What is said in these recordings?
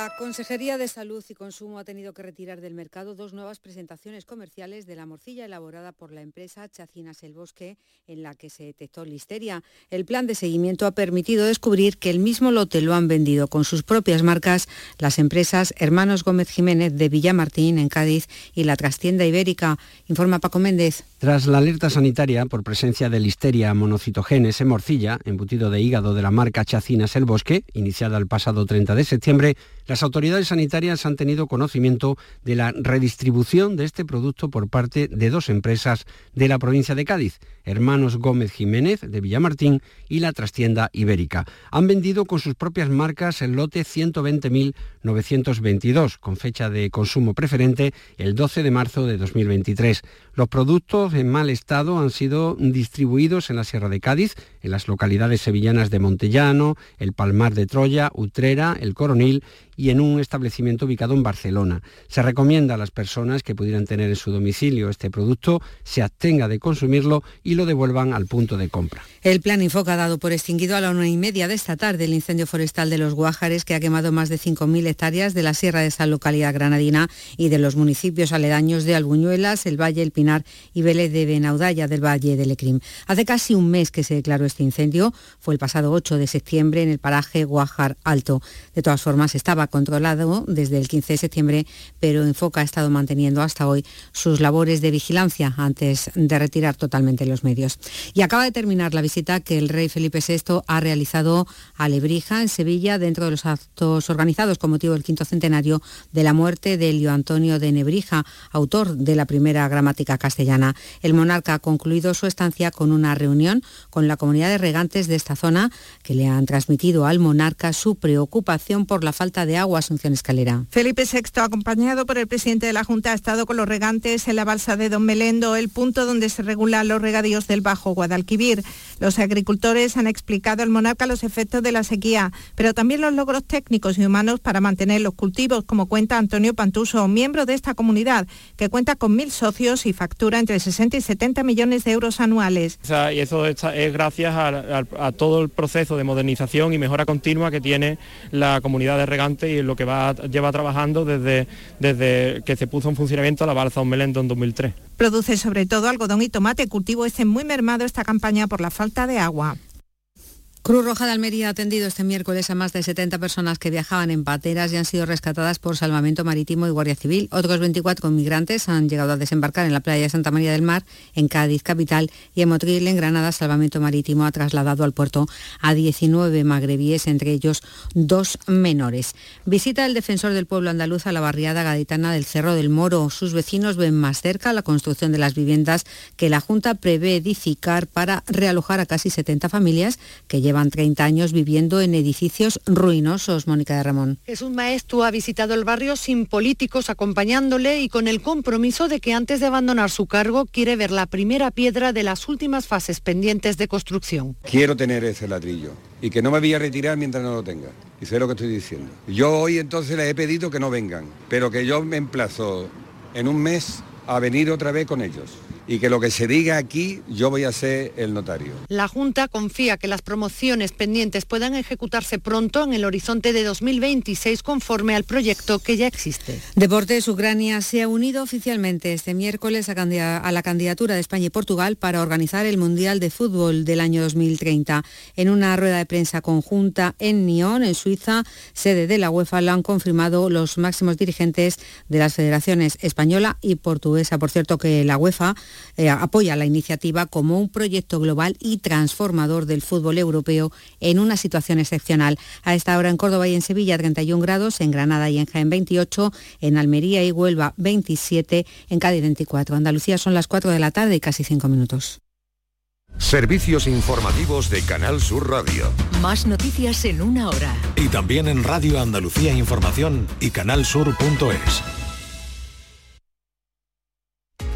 La Consejería de Salud y Consumo ha tenido que retirar del mercado dos nuevas presentaciones comerciales de la morcilla elaborada por la empresa Chacinas El Bosque, en la que se detectó listeria. El plan de seguimiento ha permitido descubrir que el mismo lote lo han vendido con sus propias marcas las empresas Hermanos Gómez Jiménez de Villamartín, en Cádiz, y la Trastienda Ibérica. Informa Paco Méndez. Tras la alerta sanitaria por presencia de listeria monocitogenes en morcilla, embutido de hígado de la marca Chacinas El Bosque, iniciada el pasado 30 de septiembre, las autoridades sanitarias han tenido conocimiento de la redistribución de este producto por parte de dos empresas de la provincia de Cádiz, Hermanos Gómez Jiménez de Villamartín y la Trastienda Ibérica. Han vendido con sus propias marcas el lote 120.922, con fecha de consumo preferente el 12 de marzo de 2023. Los productos en mal estado han sido distribuidos en la Sierra de Cádiz, en las localidades sevillanas de Montellano, el Palmar de Troya, Utrera, el Coronil y en un establecimiento ubicado en Barcelona. Se recomienda a las personas que pudieran tener en su domicilio este producto se abstenga de consumirlo y lo devuelvan al punto de compra. El plan Infoca ha dado por extinguido a la una y media de esta tarde el incendio forestal de los Guájares que ha quemado más de 5.000 hectáreas de la sierra de esa localidad granadina y de los municipios aledaños de Albuñuelas, El Valle, El Pinar y Vélez de Benaudalla del Valle del Ecrim. Hace casi un mes que se declaró este incendio, fue el pasado 8 de septiembre en el paraje Guajar Alto. De todas formas, estaba controlado desde el 15 de septiembre, pero Enfoca ha estado manteniendo hasta hoy sus labores de vigilancia antes de retirar totalmente los medios. Y acaba de terminar la visita que el rey Felipe VI ha realizado a Lebrija, en Sevilla, dentro de los actos organizados con motivo del quinto centenario de la muerte de Elio Antonio de Nebrija, autor de la primera gramática castellana. El monarca ha concluido su estancia con una reunión con la comunidad de regantes de esta zona que le han transmitido al monarca su preocupación por la falta de agua, Asunción Escalera. Felipe VI, acompañado por el presidente de la Junta, ha estado con los regantes en la balsa de Don Melendo, el punto donde se regulan los regadíos del Bajo Guadalquivir. Los agricultores han explicado al monarca los efectos de la sequía, pero también los logros técnicos y humanos para mantener los cultivos, como cuenta Antonio Pantuso, miembro de esta comunidad, que cuenta con mil socios y factura entre 60 y 70 millones de euros anuales. y eso es gracias a, todo el proceso de modernización y mejora continua que tiene la comunidad de regantes y lo que va, lleva trabajando desde, desde que se puso en funcionamiento la balsa Melendo en 2003. Produce sobre todo algodón y tomate, cultivo este muy mermado esta campaña por la falta de agua. Cruz Roja de Almería ha atendido este miércoles a más de 70 personas que viajaban en pateras y han sido rescatadas por Salvamento Marítimo y Guardia Civil. Otros 24 migrantes han llegado a desembarcar en la playa de Santa María del Mar, en Cádiz capital, y en Motril, en Granada, Salvamento Marítimo ha trasladado al puerto a 19 magrebíes, entre ellos dos menores. Visita el defensor del pueblo andaluz a la barriada gaditana del Cerro del Moro. Sus vecinos ven más cerca la construcción de las viviendas que la Junta prevé edificar para realojar a casi 70 familias que llevan 30 años viviendo en edificios ruinosos, Mónica de Ramón. Jesús Maestro ha visitado el barrio sin políticos acompañándole y con el compromiso de que antes de abandonar su cargo quiere ver la primera piedra de las últimas fases pendientes de construcción. Quiero tener ese ladrillo y que no me voy a retirar mientras no lo tenga. Y sé lo que estoy diciendo. Yo hoy entonces les he pedido que no vengan, pero que yo me emplazo en un mes a venir otra vez con ellos y que lo que se diga aquí yo voy a ser el notario. La Junta confía que las promociones pendientes puedan ejecutarse pronto en el horizonte de 2026 conforme al proyecto que ya existe. Deportes Ucrania se ha unido oficialmente este miércoles a la candidatura de España y Portugal para organizar el Mundial de Fútbol del año 2030. En una rueda de prensa conjunta en Nyon, en Suiza, sede de la UEFA, lo han confirmado los máximos dirigentes de las federaciones española y portuguesa. Por cierto que la UEFA eh, apoya la iniciativa como un proyecto global y transformador del fútbol europeo en una situación excepcional. A esta hora en Córdoba y en Sevilla 31 grados, en Granada y en Jaén 28, en Almería y Huelva 27, en Cádiz 24. Andalucía son las 4 de la tarde y casi 5 minutos. Servicios informativos de Canal Sur Radio. Más noticias en una hora. Y también en Radio Andalucía Información y canalsur.es.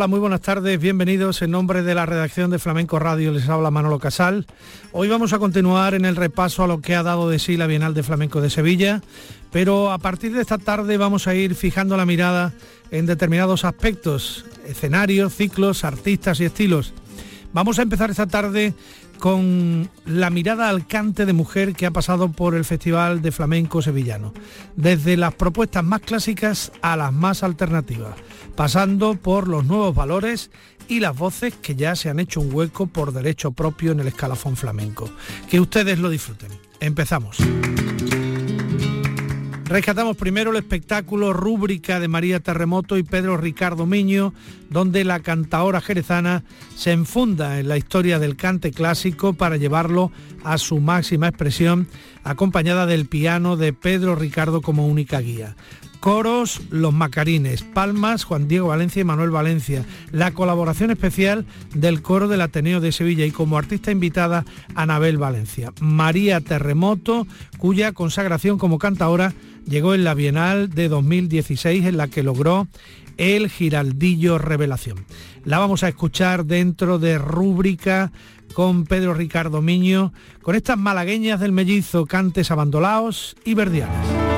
Hola, muy buenas tardes, bienvenidos en nombre de la redacción de Flamenco Radio, les habla Manolo Casal. Hoy vamos a continuar en el repaso a lo que ha dado de sí la Bienal de Flamenco de Sevilla, pero a partir de esta tarde vamos a ir fijando la mirada en determinados aspectos, escenarios, ciclos, artistas y estilos. Vamos a empezar esta tarde con la mirada al cante de mujer que ha pasado por el Festival de Flamenco Sevillano, desde las propuestas más clásicas a las más alternativas, pasando por los nuevos valores y las voces que ya se han hecho un hueco por derecho propio en el escalafón flamenco. Que ustedes lo disfruten. Empezamos. Rescatamos primero el espectáculo Rúbrica de María Terremoto y Pedro Ricardo Miño, donde la cantaora jerezana se enfunda en la historia del cante clásico para llevarlo a su máxima expresión, acompañada del piano de Pedro Ricardo como única guía. Coros, Los Macarines, Palmas, Juan Diego Valencia y Manuel Valencia. La colaboración especial del coro del Ateneo de Sevilla y como artista invitada Anabel Valencia. María Terremoto, cuya consagración como cantadora llegó en la Bienal de 2016 en la que logró el Giraldillo Revelación. La vamos a escuchar dentro de rúbrica con Pedro Ricardo Miño, con estas malagueñas del mellizo, cantes abandolaos y verdiales.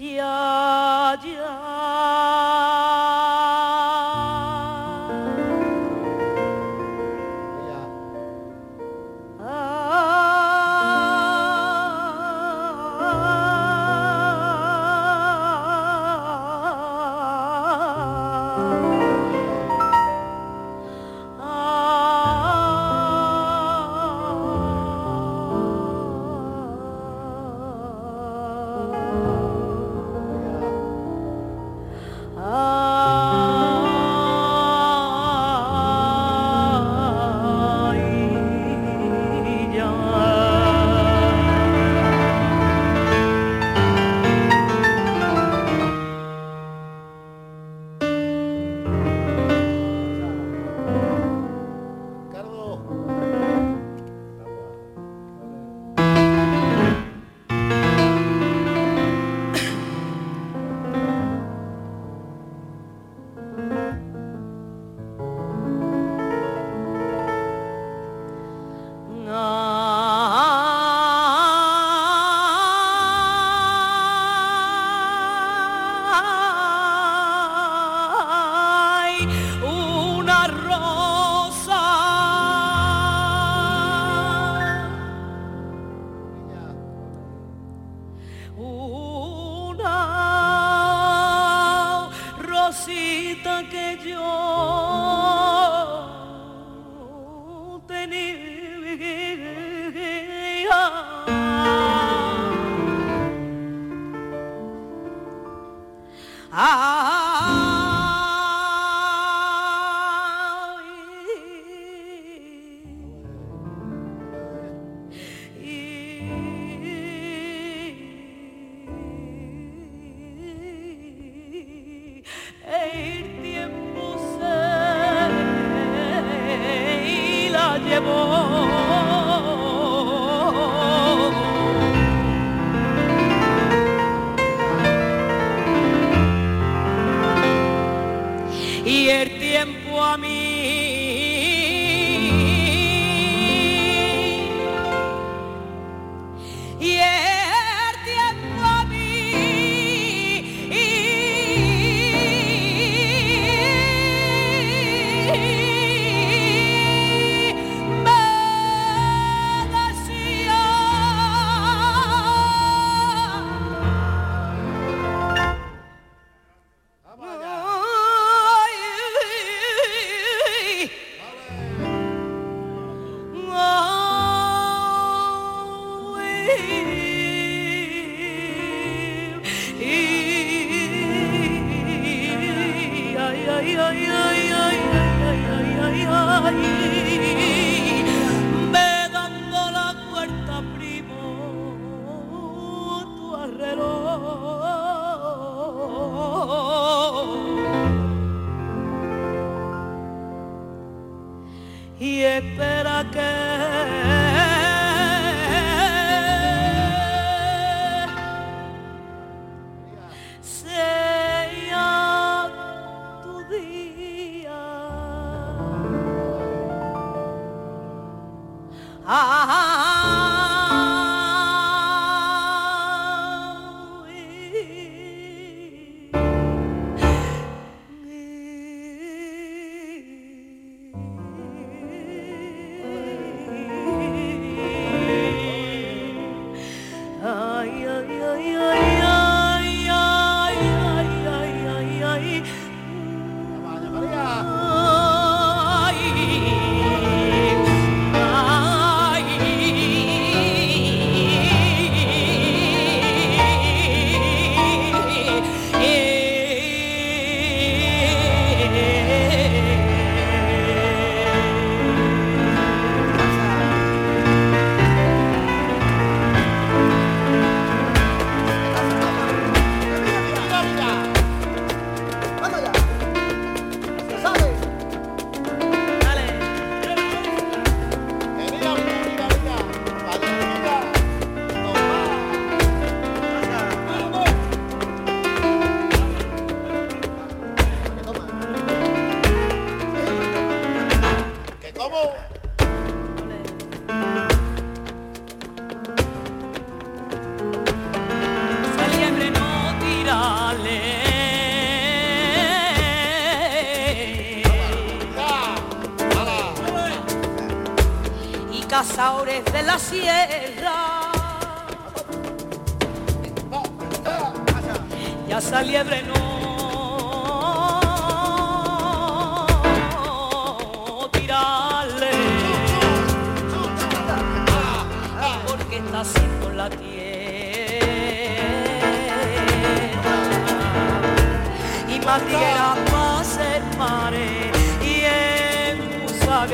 家家。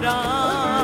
让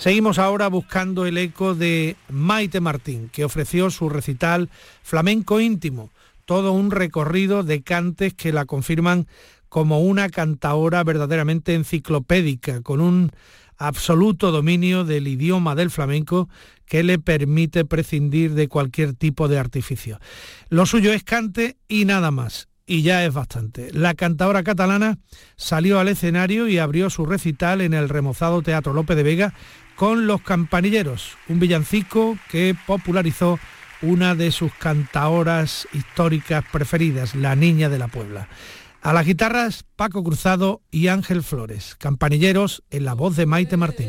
Seguimos ahora buscando el eco de Maite Martín, que ofreció su recital Flamenco íntimo, todo un recorrido de cantes que la confirman como una cantaora verdaderamente enciclopédica, con un absoluto dominio del idioma del flamenco que le permite prescindir de cualquier tipo de artificio. Lo suyo es cante y nada más y ya es bastante. La cantadora catalana salió al escenario y abrió su recital en el remozado Teatro Lope de Vega con Los Campanilleros, un villancico que popularizó una de sus cantaoras históricas preferidas, la Niña de la Puebla. A las guitarras, Paco Cruzado y Ángel Flores, campanilleros en la voz de Maite Martín.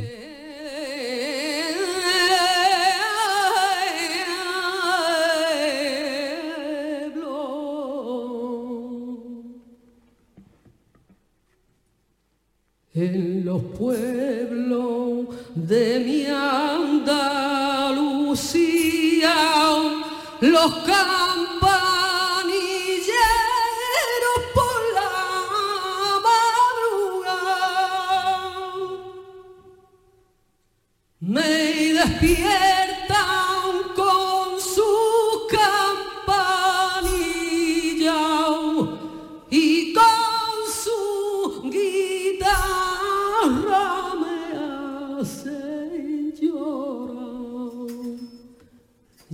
En los pueblos de mi Andalucía, los campanilleros por la madrugada me despiertan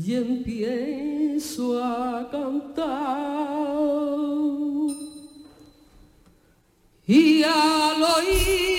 y empiezo a cantar. Y al oírme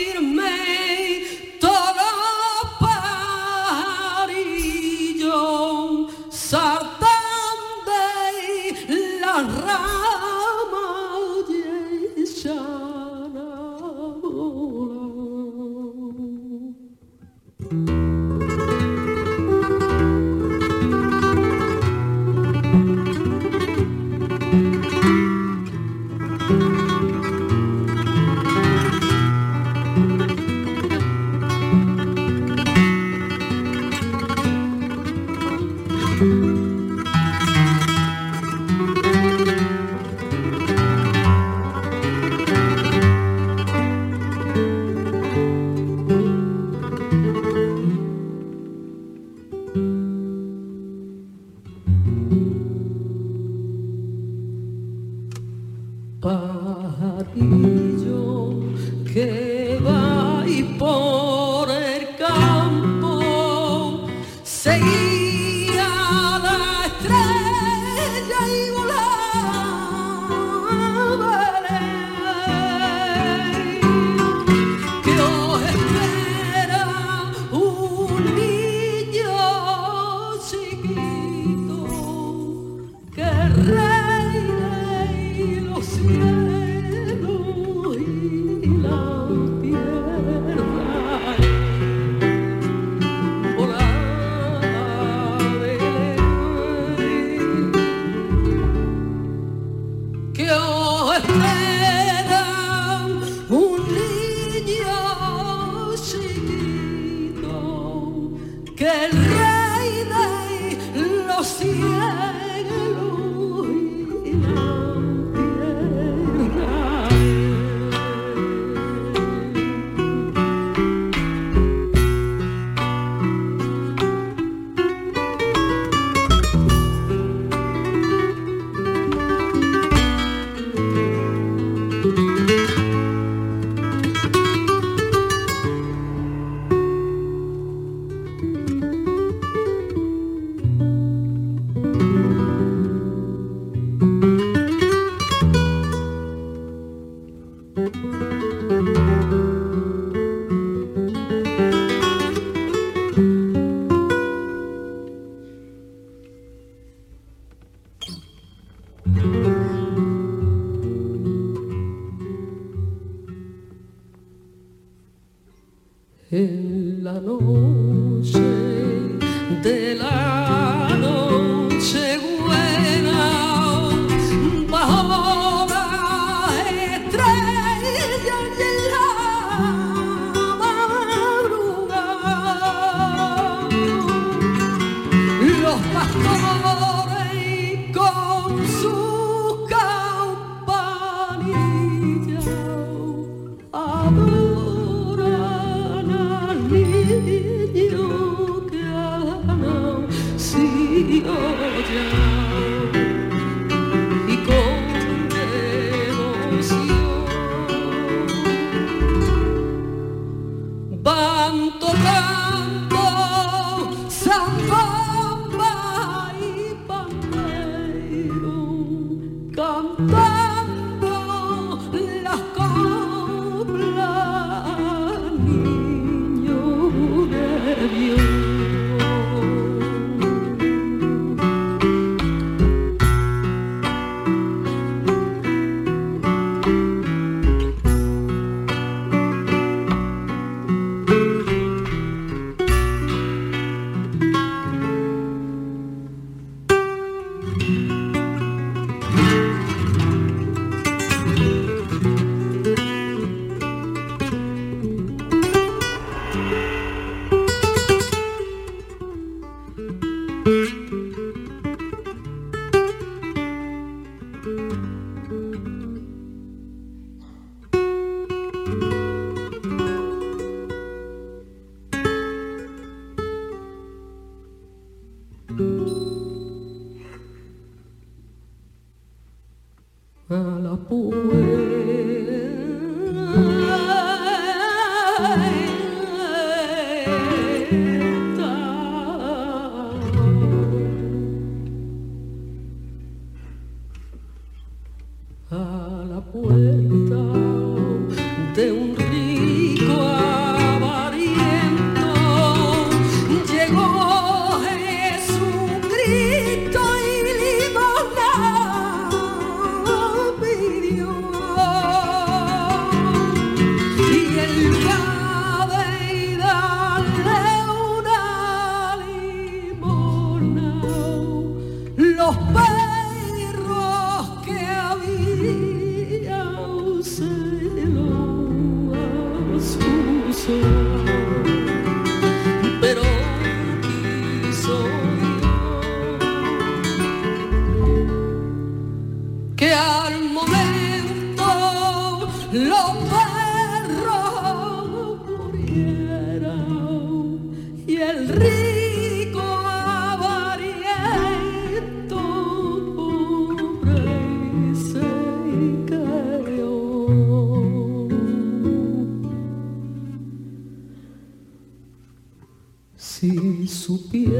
Si supiera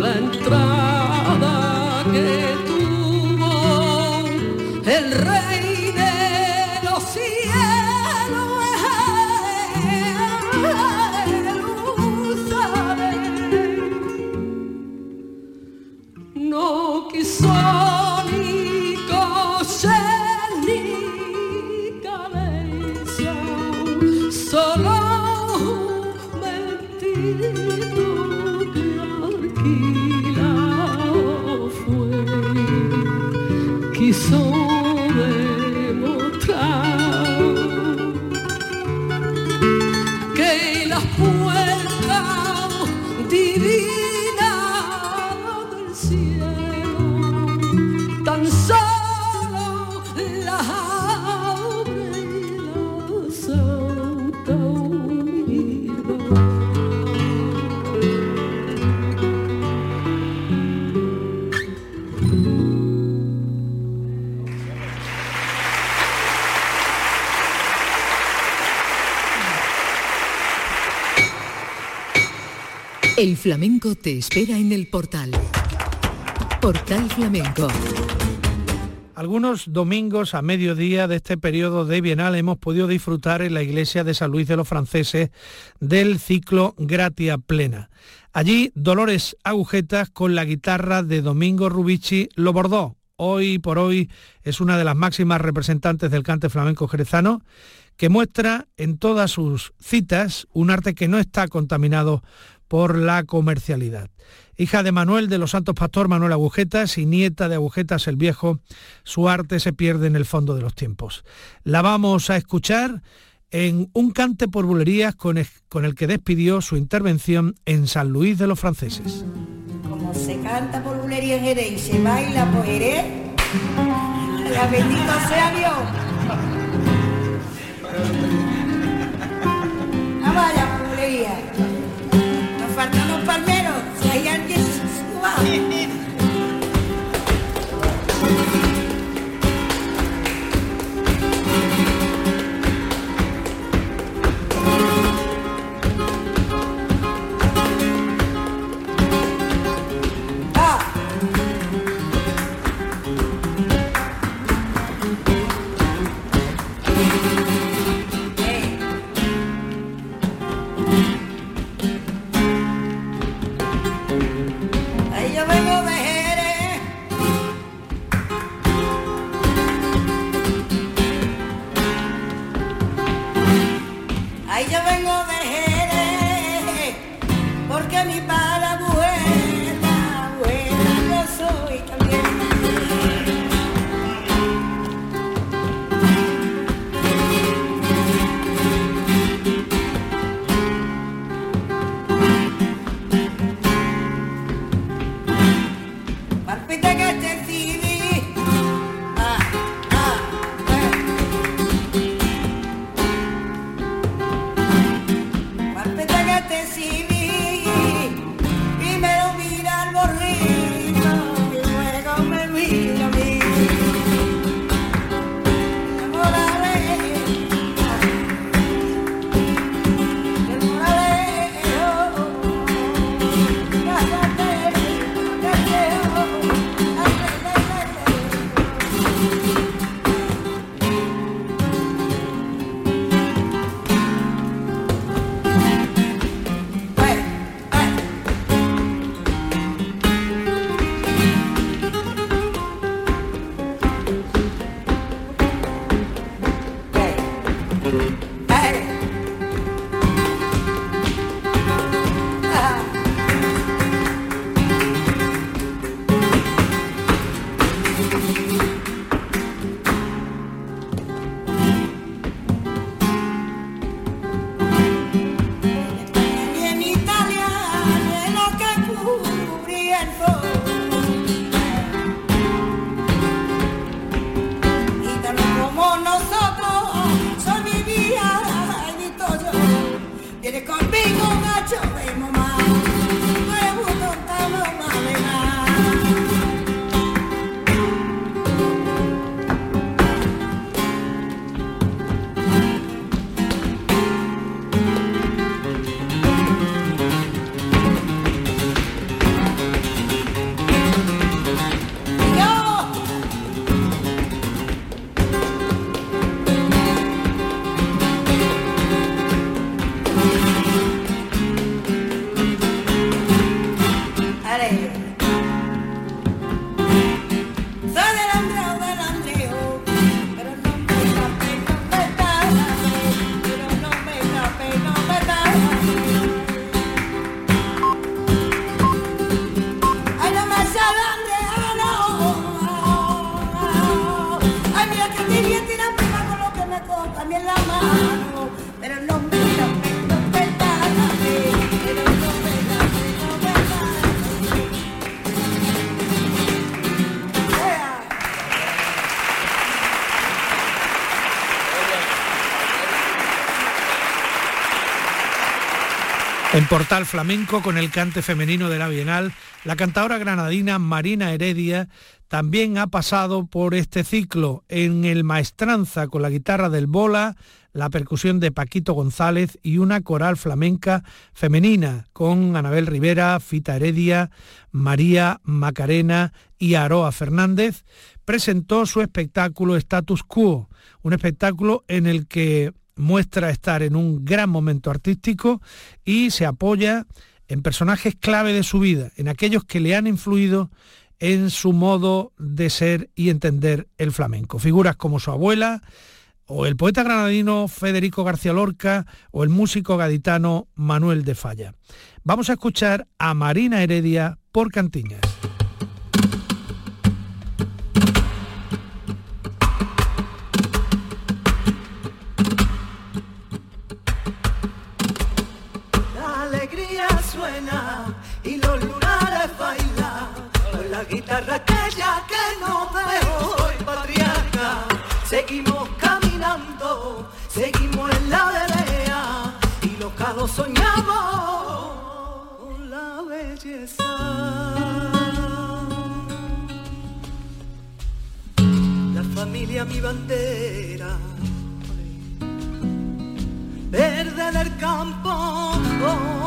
la entrada El flamenco te espera en el portal. Portal Flamenco. Algunos domingos a mediodía de este periodo de Bienal hemos podido disfrutar en la iglesia de San Luis de los Franceses del ciclo Gratia Plena. Allí Dolores Agujetas con la guitarra de Domingo Rubici lo bordó. Hoy por hoy es una de las máximas representantes del cante flamenco jerezano que muestra en todas sus citas un arte que no está contaminado por la comercialidad. Hija de Manuel de los Santos Pastor Manuel Agujetas y nieta de Agujetas el Viejo, su arte se pierde en el fondo de los tiempos. La vamos a escuchar en un cante por bulerías con el, que despidió su intervención en San Luis de los Franceses. Como se canta por bulería en Jerez y se baila por Jerez, la bendito sea Dios. No vaya bulería. Nos faltan los palmeros, si tócame la mano, Portal Flamenco, con el cante femenino de la Bienal, la cantadora granadina Marina Heredia también ha pasado por este ciclo. En el Maestranza con la guitarra del Bola, la percusión de Paquito González y una coral flamenca femenina con Anabel Rivera, Fita Heredia, María Macarena y Aroa Fernández, presentó su espectáculo Status Quo, un espectáculo en el que muestra estar en un gran momento artístico y se apoya en personajes clave de su vida, en aquellos que le han influido en su modo de ser y entender el flamenco. Figuras como su abuela, o el poeta granadino Federico García Lorca, o el músico gaditano Manuel de Falla. Vamos a escuchar a Marina Heredia por Cantiñas. Guitarra aquella que no veo hoy patriarca. Seguimos caminando, seguimos en la vereda y los cados soñamos con la belleza. La familia mi bandera verde del campo oh,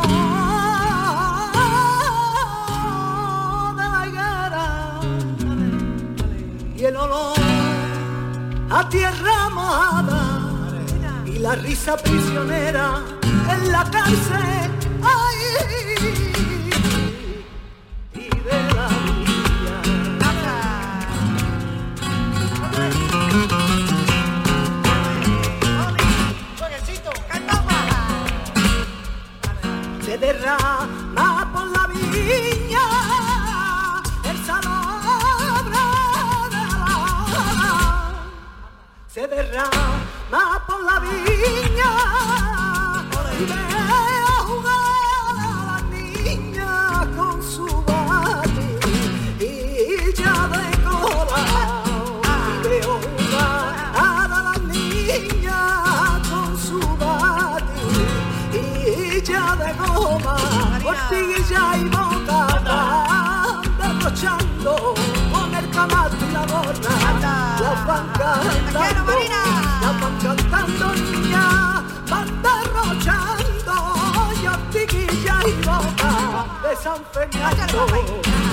la risa prisionera en la cárcel. Ay, y de la se derrama por la viña el se derrama con el camato y la gorra. Las van boca de San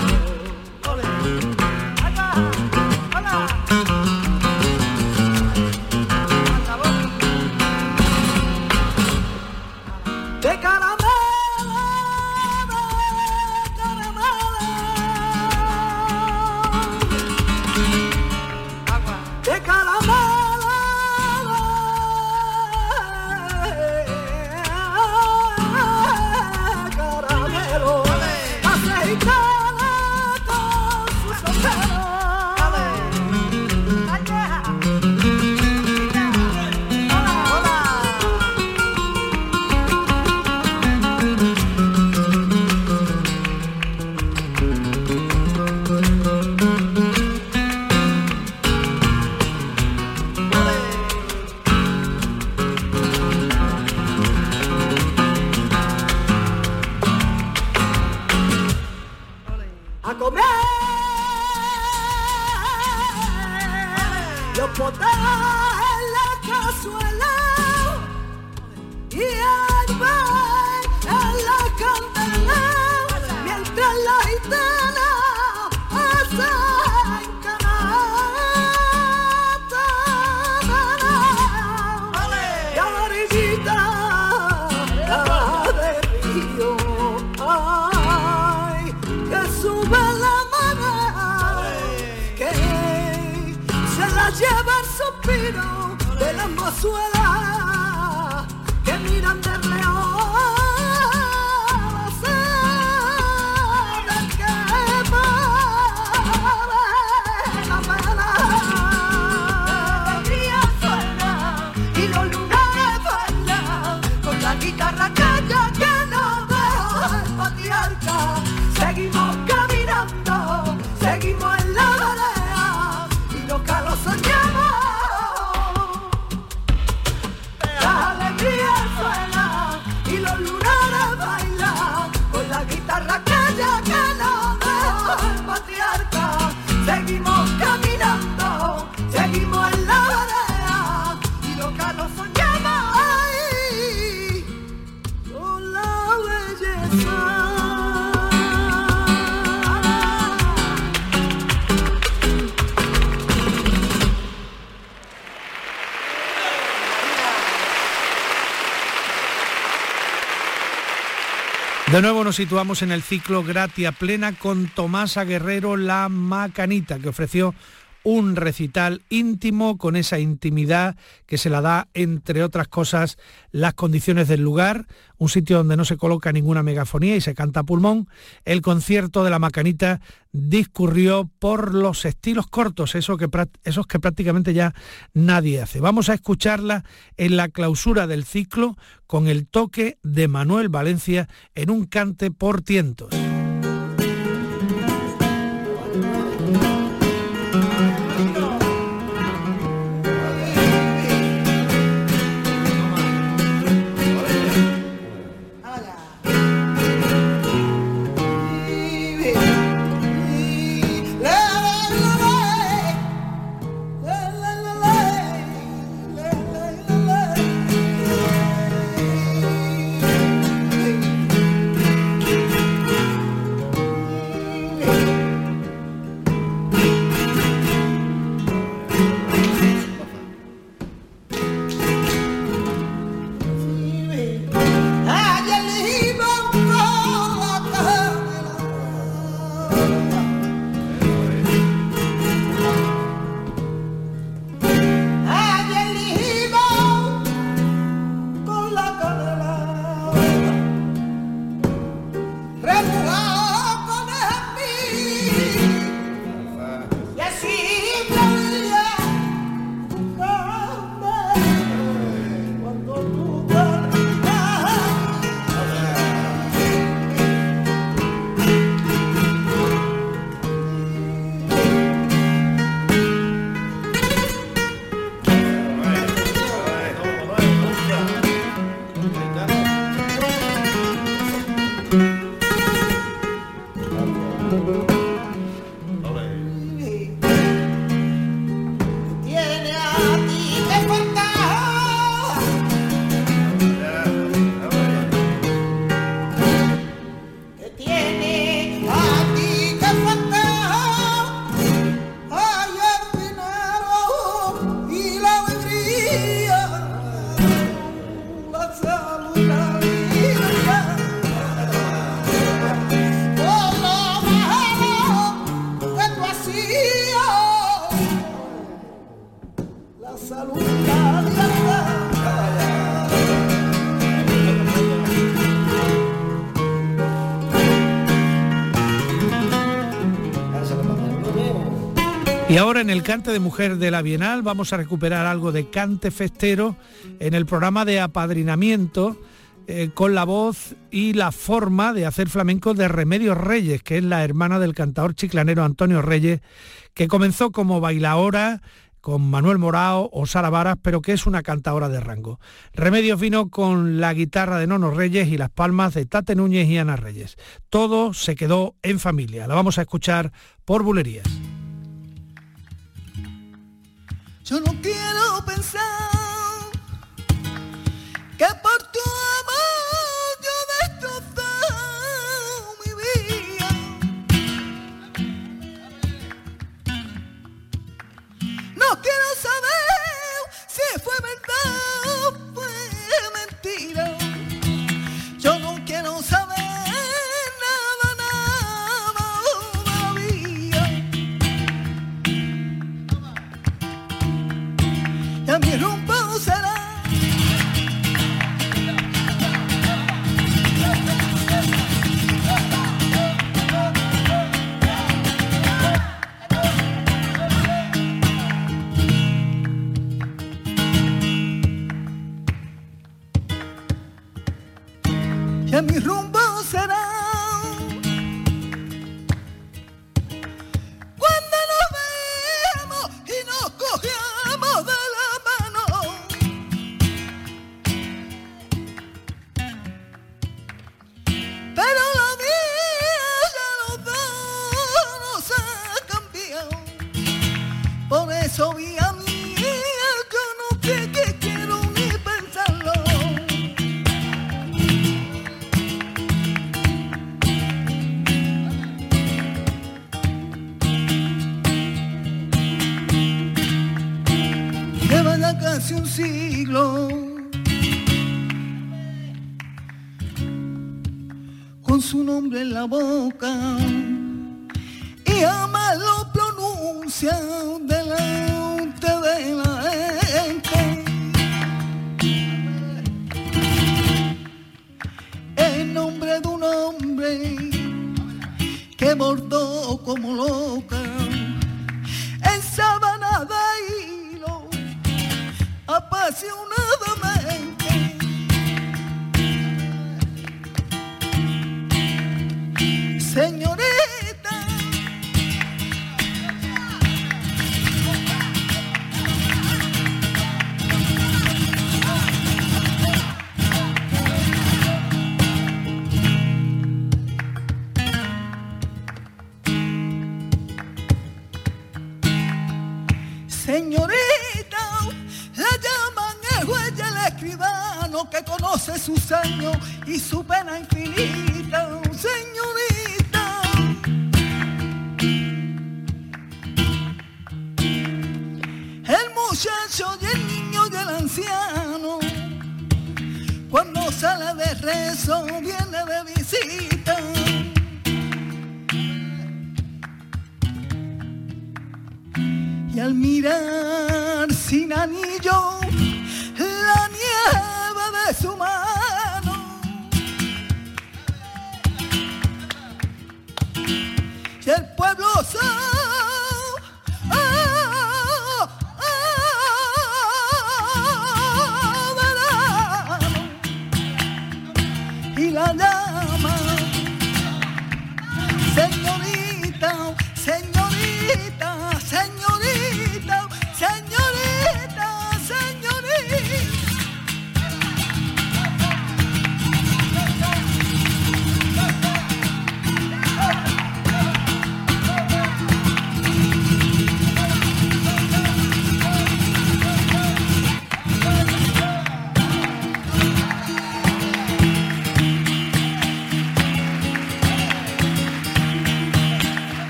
De nuevo nos situamos en el ciclo Gratia Plena con Tomasa Guerrero La Macanita, que ofreció un recital íntimo con esa intimidad que se la da, entre otras cosas, las condiciones del lugar, un sitio donde no se coloca ninguna megafonía y se canta a pulmón. El concierto de la Macanita discurrió por los estilos cortos, eso que, esos que prácticamente ya nadie hace. Vamos a escucharla en la clausura del ciclo con el toque de Manuel Valencia en un cante por tientos. En el cante de mujer de la Bienal vamos a recuperar algo de cante festero en el programa de apadrinamiento eh, con la voz y la forma de hacer flamenco de Remedios Reyes, que es la hermana del cantador chiclanero Antonio Reyes, que comenzó como bailaora con Manuel Morao o Sara Varas, pero que es una cantadora de rango. Remedios vino con la guitarra de Nono Reyes y las palmas de Tate Núñez y Ana Reyes. Todo se quedó en familia. La vamos a escuchar por bulerías. Yo no quiero pensar que nombre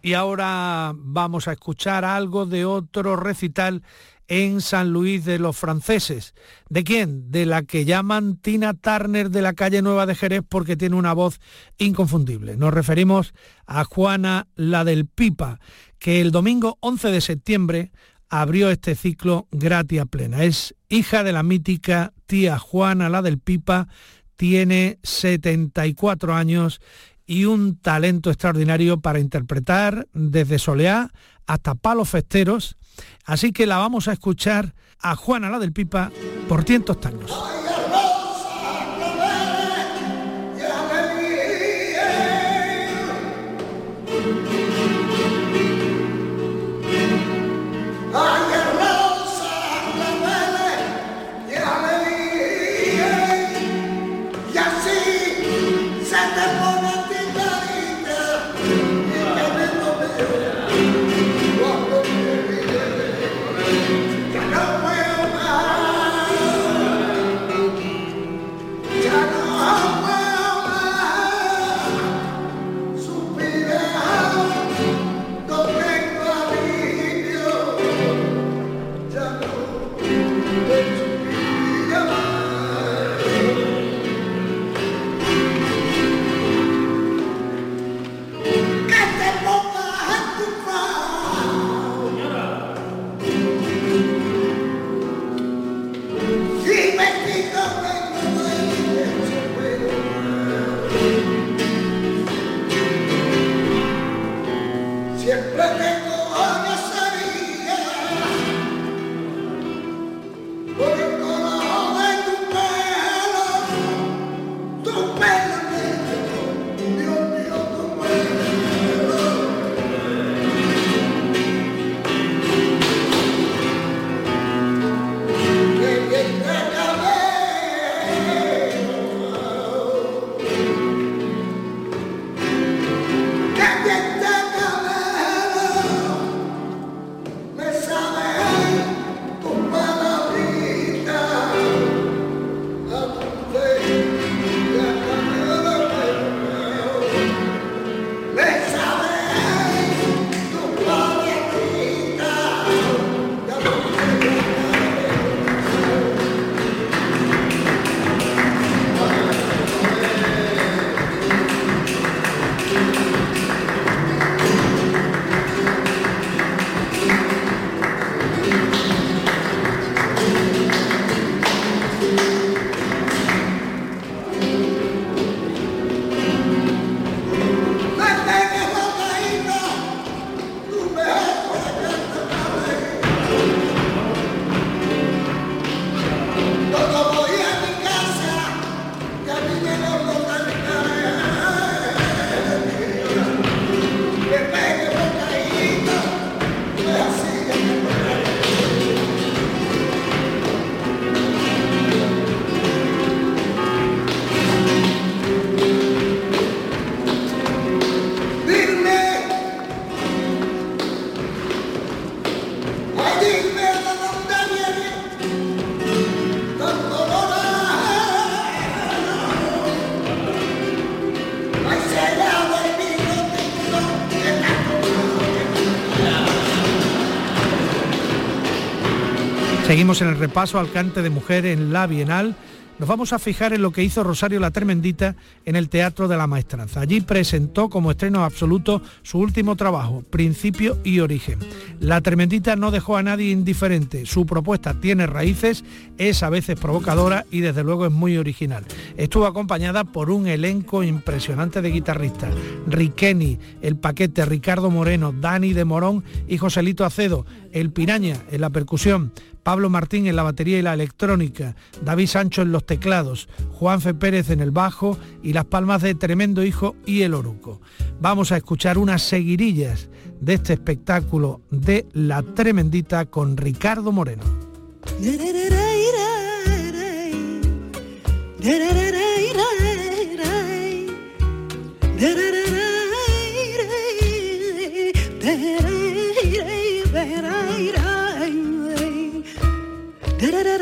Y ahora vamos a escuchar algo de otro recital en San Luis de los Franceses. ¿De quién? De la que llaman Tina Turner de la calle Nueva de Jerez porque tiene una voz inconfundible. Nos referimos a Juana la del Pipa, que el domingo 11 de septiembre abrió este ciclo gratia plena. Es hija de la mítica tía Juana, la del Pipa, tiene 74 años y un talento extraordinario para interpretar desde soleá hasta palos festeros. Así que la vamos a escuchar a Juana, la del Pipa, por tientos tangos. En el repaso al cante de mujer en la Bienal. Nos vamos a fijar en lo que hizo Rosario la Tremendita en el Teatro de la Maestranza. Allí presentó como estreno absoluto su último trabajo, Principio y Origen. La Tremendita no dejó a nadie indiferente. Su propuesta tiene raíces, es a veces provocadora y desde luego es muy original. Estuvo acompañada por un elenco impresionante de guitarristas. Riqueni, El Paquete, Ricardo Moreno, Dani de Morón y Joselito Acedo. El Piraña en la percusión. Pablo Martín en la batería y la electrónica, David Sancho en los teclados, Juanfe Pérez en el bajo y las palmas de Tremendo Hijo y el Oruco. Vamos a escuchar unas seguirillas de este espectáculo de La Tremendita con Ricardo Moreno. Ah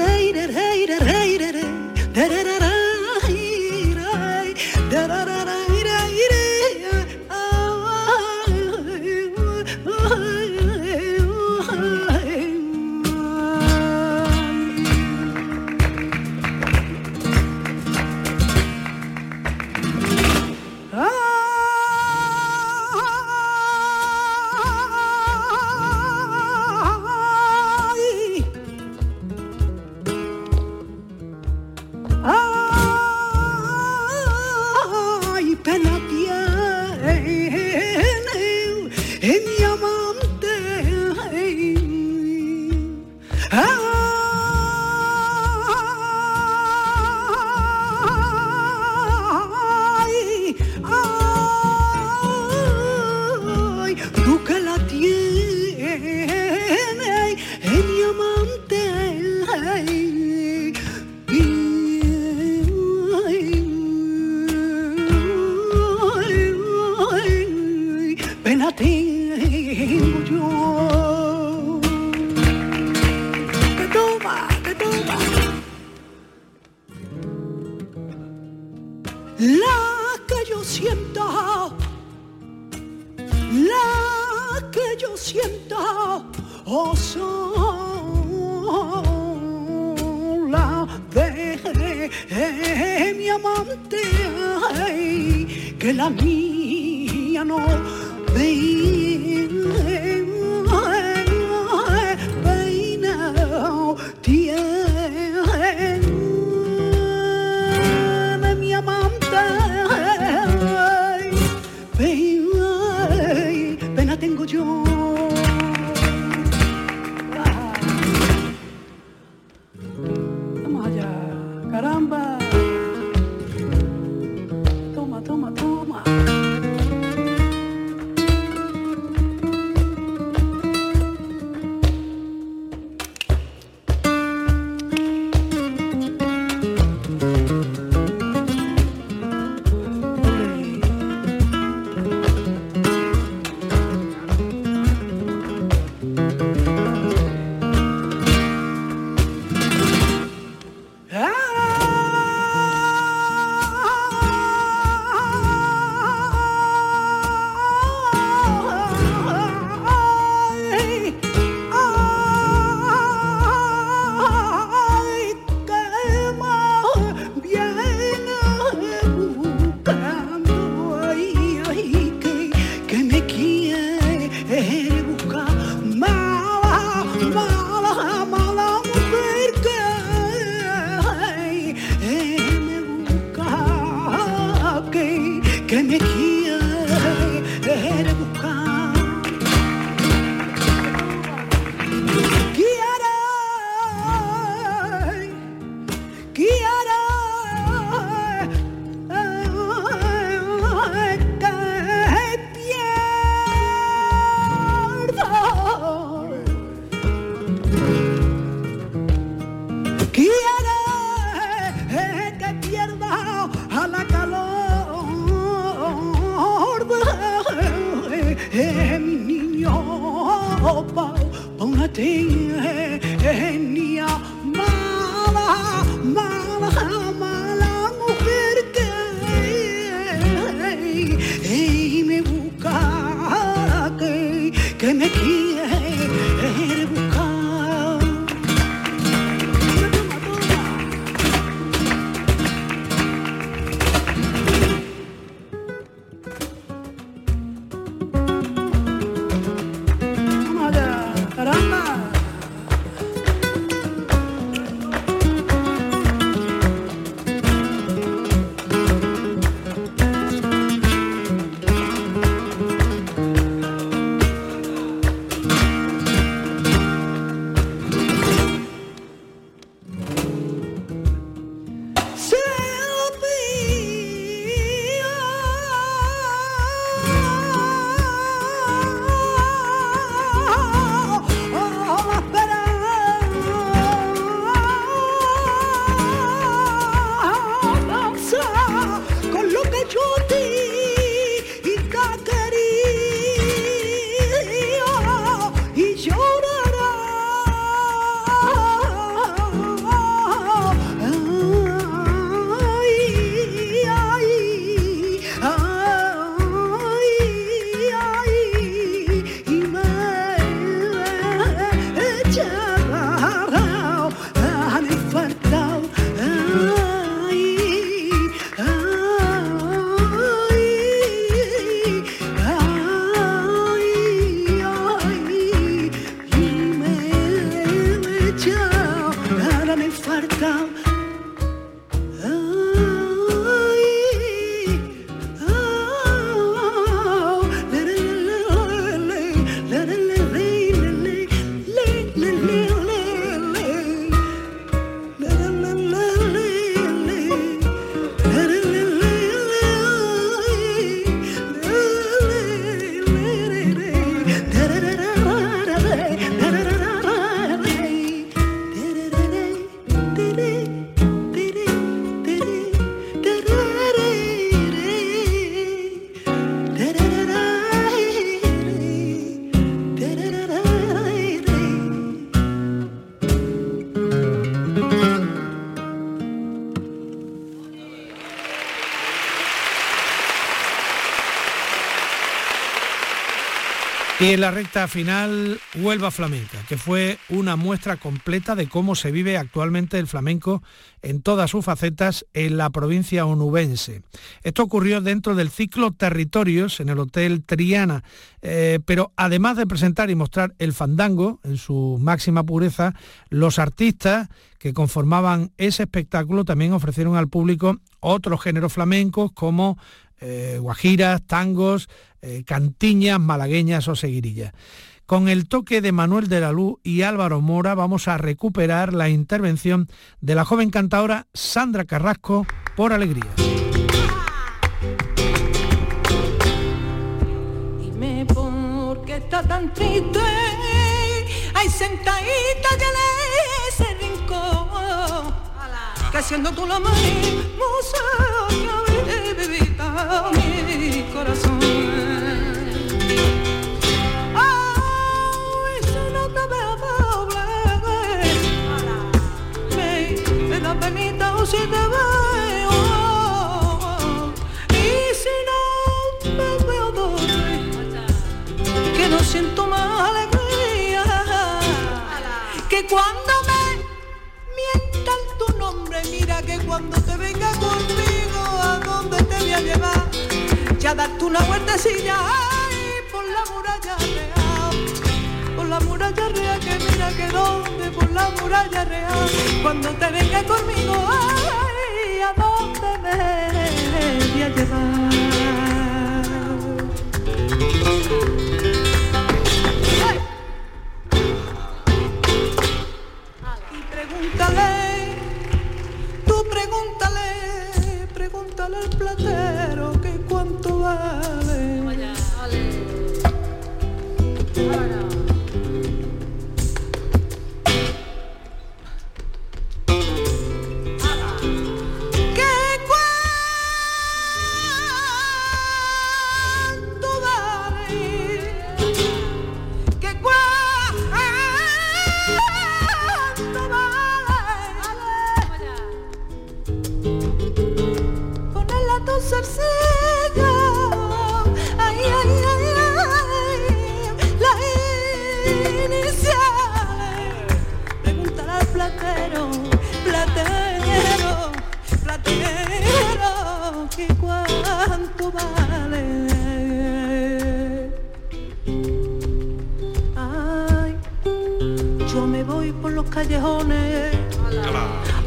Y en la recta final, Huelva Flamenca, que fue una muestra completa de cómo se vive actualmente el flamenco en todas sus facetas en la provincia onubense. Esto ocurrió dentro del ciclo Territorios en el Hotel Triana, eh, pero además de presentar y mostrar el fandango en su máxima pureza, los artistas que conformaban ese espectáculo también ofrecieron al público otros géneros flamencos como eh, guajiras, tangos, eh, cantiñas, malagueñas o seguirillas. Con el toque de Manuel de la Luz y Álvaro Mora vamos a recuperar la intervención de la joven cantadora Sandra Carrasco por Alegría. Dime por qué está tan triste. Sentadita en ese rincón. Que siendo tú la mi corazón. Ay, si no te veo doble. Me, da penita o si te veo. Y si no me veo doble que no siento más alegría que cuando me mientan tu nombre mira que cuando te venga conmigo te voy a llevar ya darte una vueltecilla ay, por la muralla real. Por la muralla real que mira que dónde por la muralla real. Cuando te venga conmigo ay, a dónde me voy a llevar pregúntale callejones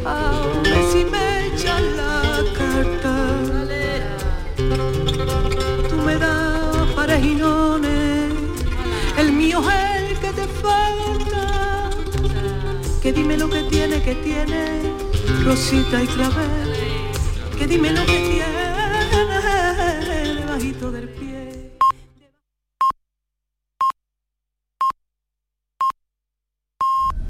a ver si me echan la carta. Tú me das parejinones, el mío es el que te falta. Que dime lo que tiene, que tiene, Rosita y clavel. Que dime lo que tiene.